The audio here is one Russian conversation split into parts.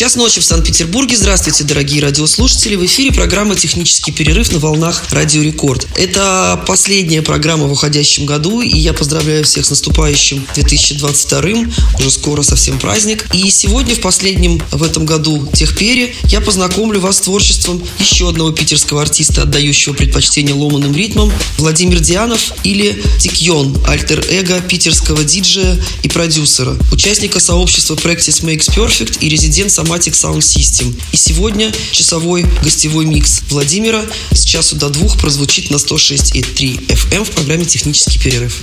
Час ночи в Санкт-Петербурге. Здравствуйте, дорогие радиослушатели. В эфире программа «Технический перерыв» на волнах Радио Рекорд. Это последняя программа в уходящем году, и я поздравляю всех с наступающим 2022 Уже скоро совсем праздник. И сегодня, в последнем в этом году Техпере, я познакомлю вас с творчеством еще одного питерского артиста, отдающего предпочтение ломаным ритмам, Владимир Дианов или Тикьон, альтер-эго питерского диджея и продюсера, участника сообщества Practice Makes Perfect и резидент Somatic Sound System. И сегодня часовой гостевой микс Владимира с часу до двух прозвучит на 106,3 FM в программе «Технический перерыв».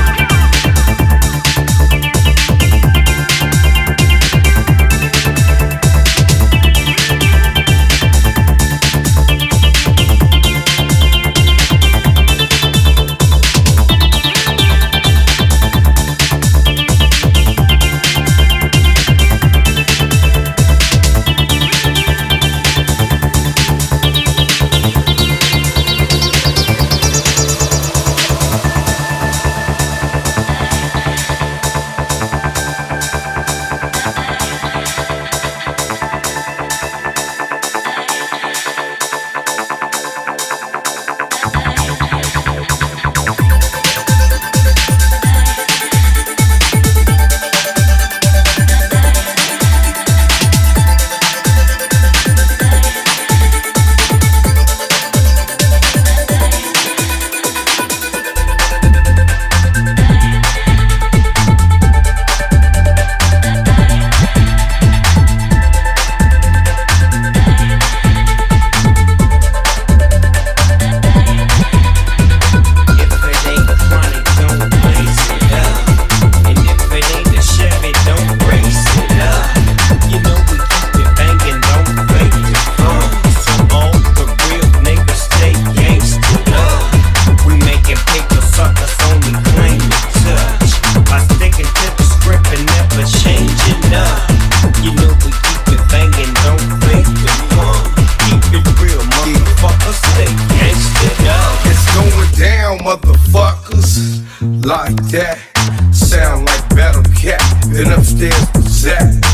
upstairs possessed.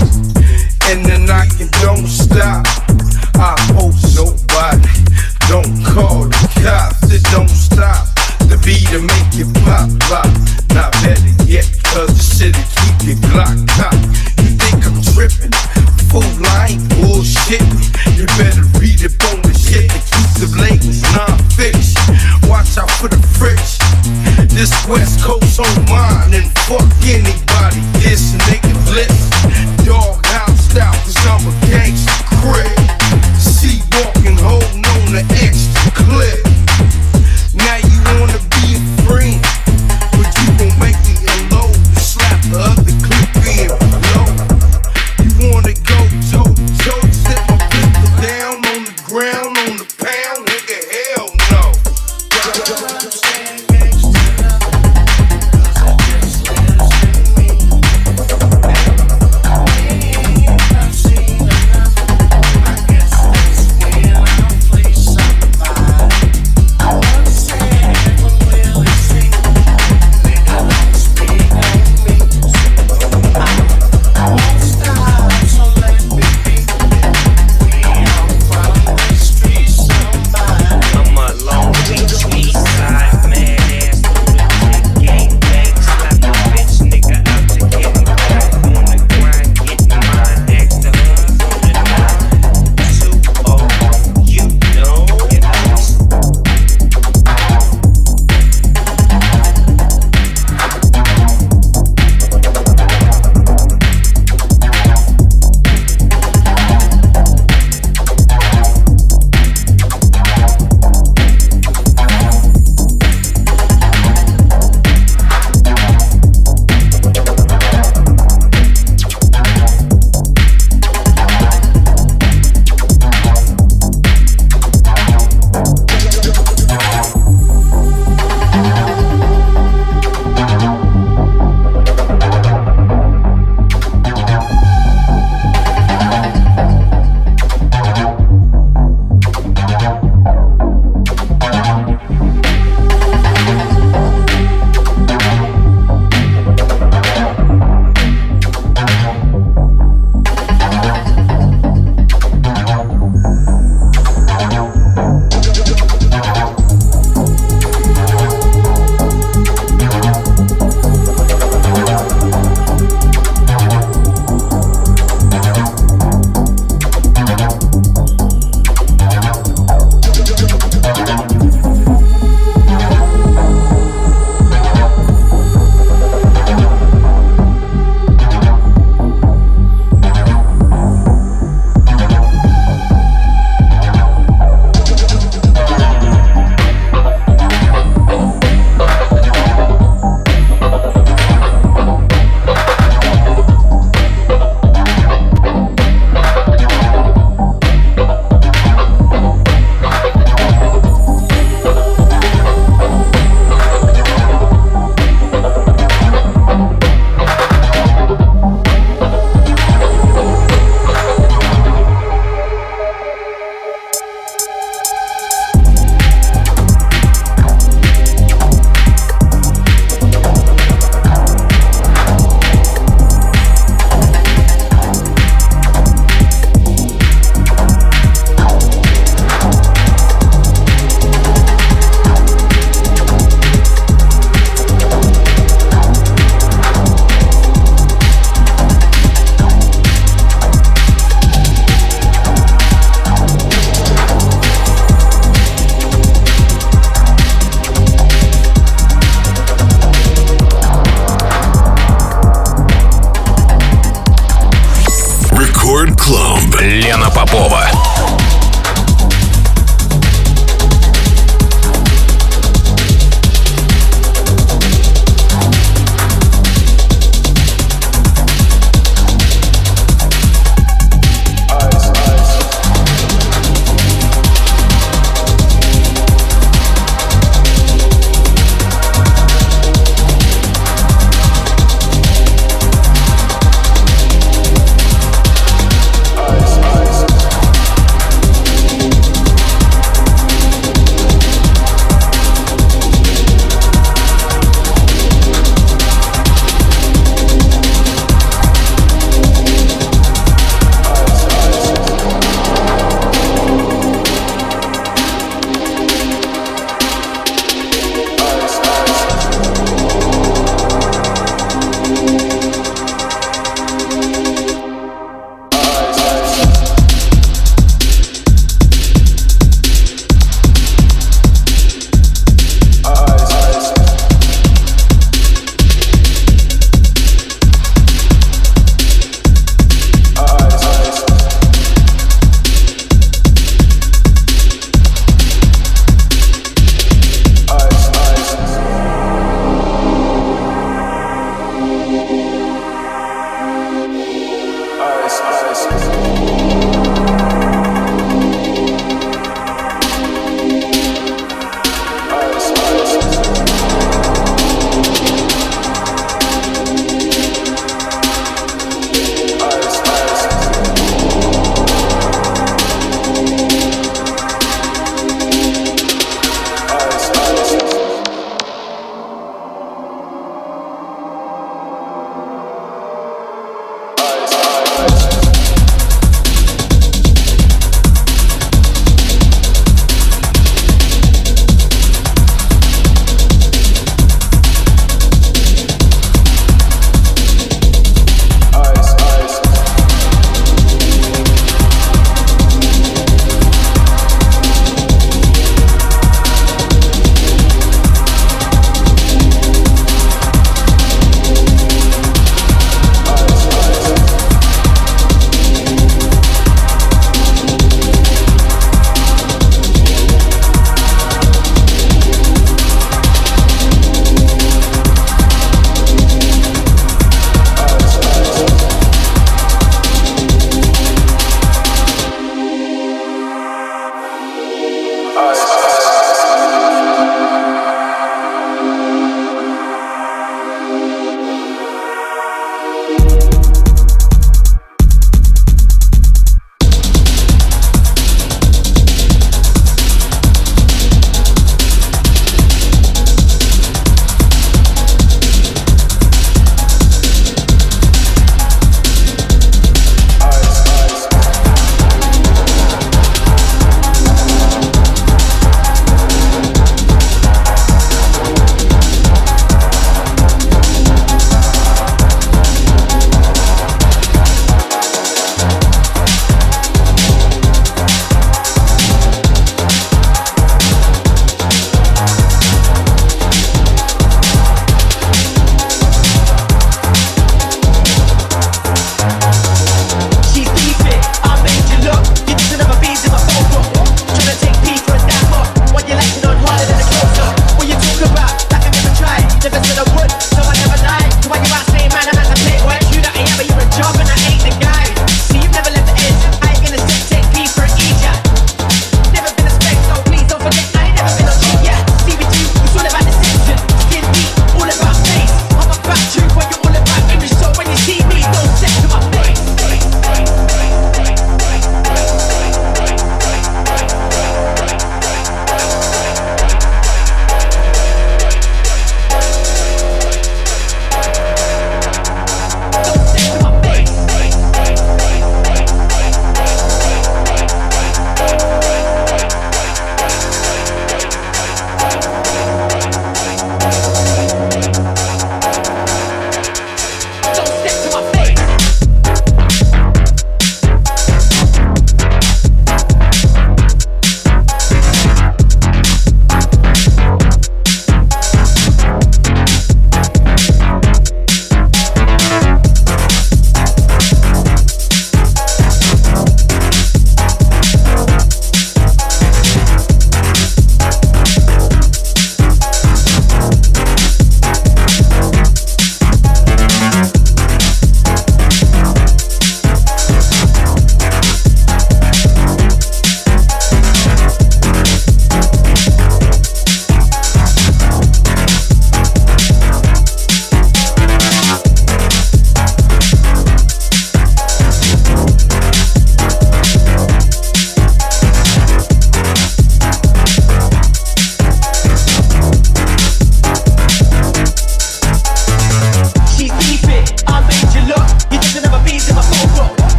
And the don't stop. I hope nobody don't call the cops. It don't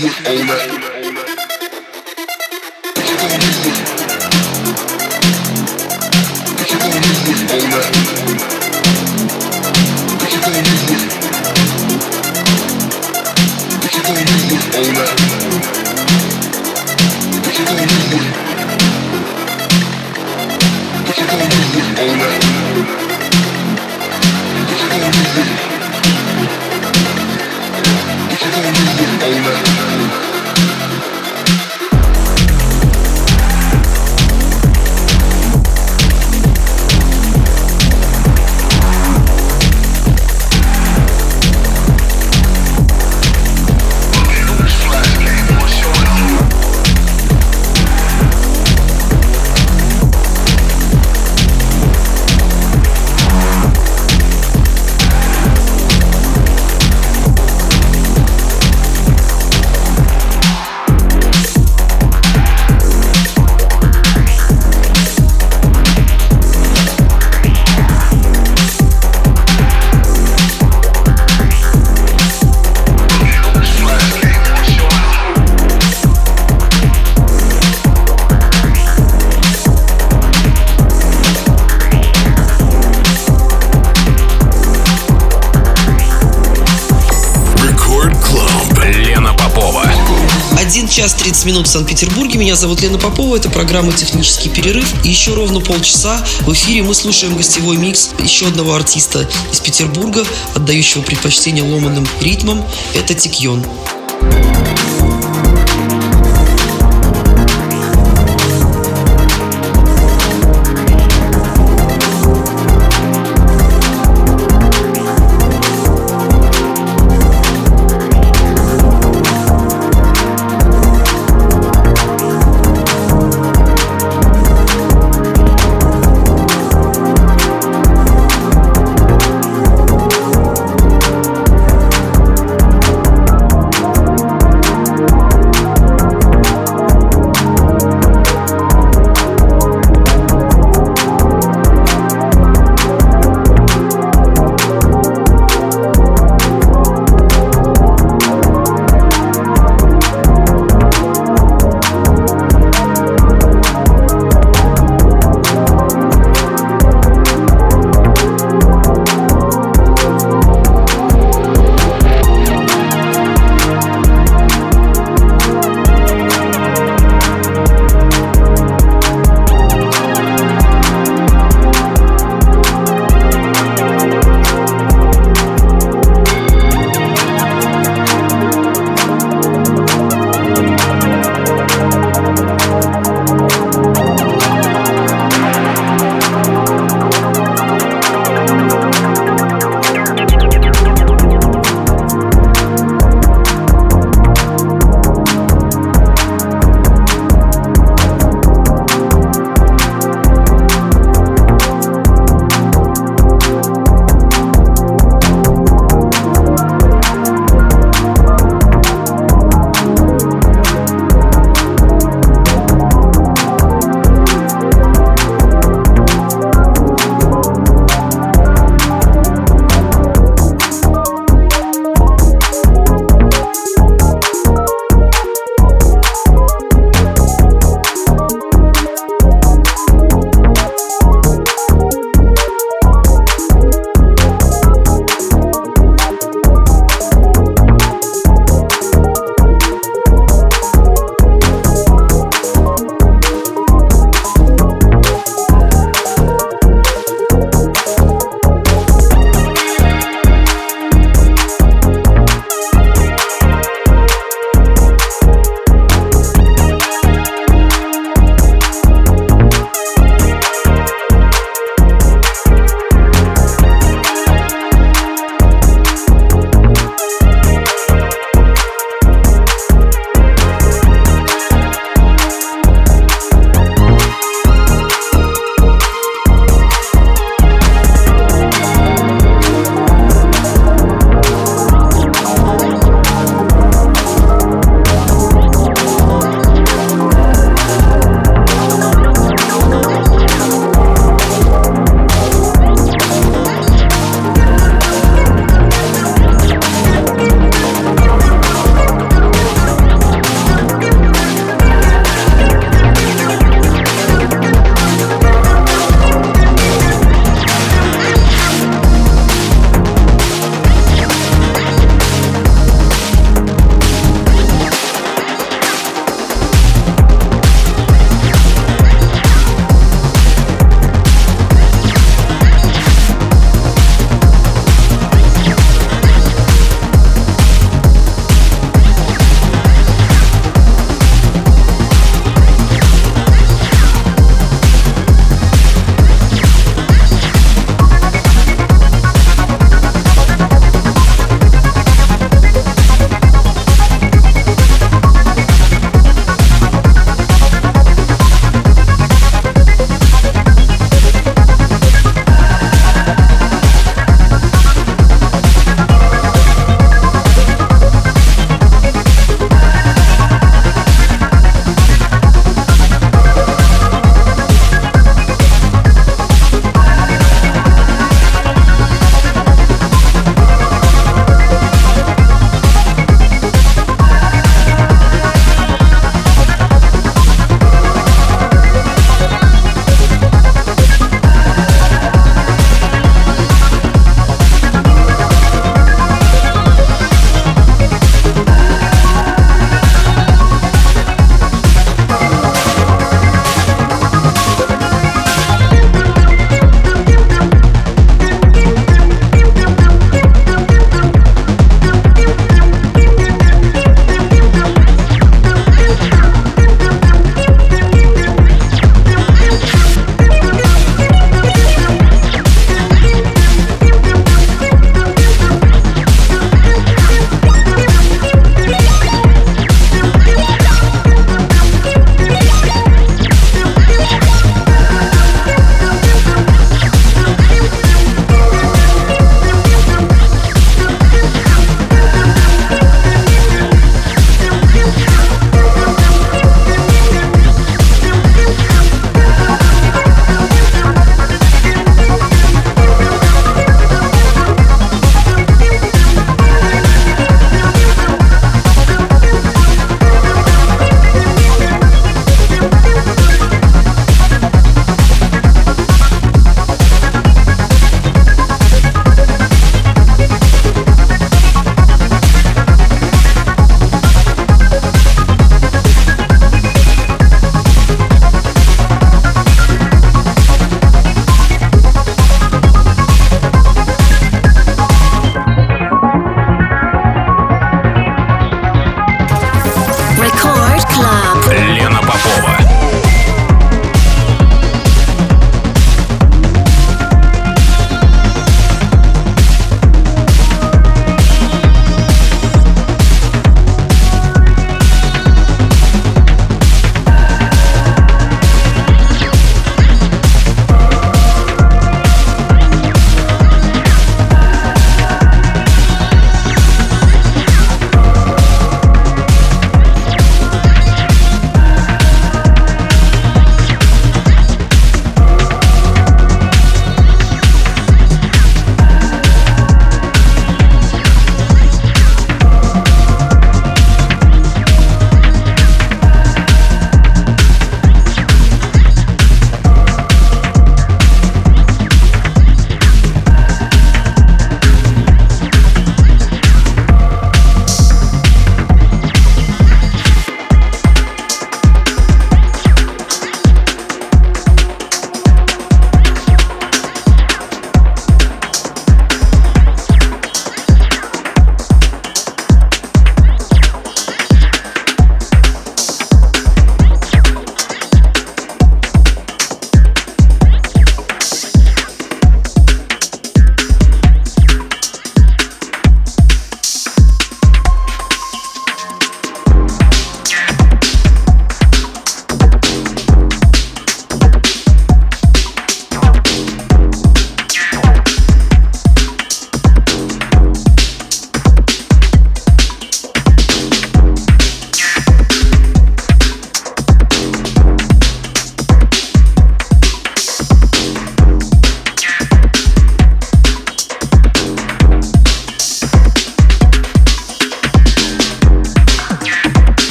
час 30 минут в Санкт-Петербурге. Меня зовут Лена Попова. Это программа «Технический перерыв». И еще ровно полчаса в эфире мы слушаем гостевой микс еще одного артиста из Петербурга, отдающего предпочтение ломаным ритмам. Это Тикьон.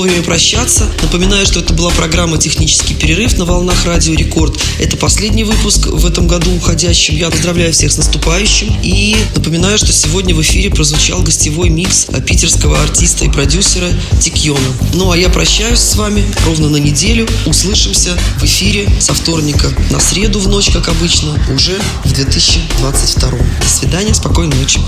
Время прощаться. Напоминаю, что это была программа «Технический перерыв» на волнах Радио Рекорд. Это последний выпуск в этом году уходящем. Я поздравляю всех с наступающим. И напоминаю, что сегодня в эфире прозвучал гостевой микс питерского артиста и продюсера Тикьона. Ну а я прощаюсь с вами ровно на неделю. Услышимся в эфире со вторника на среду в ночь, как обычно, уже в 2022. До свидания, спокойной ночи.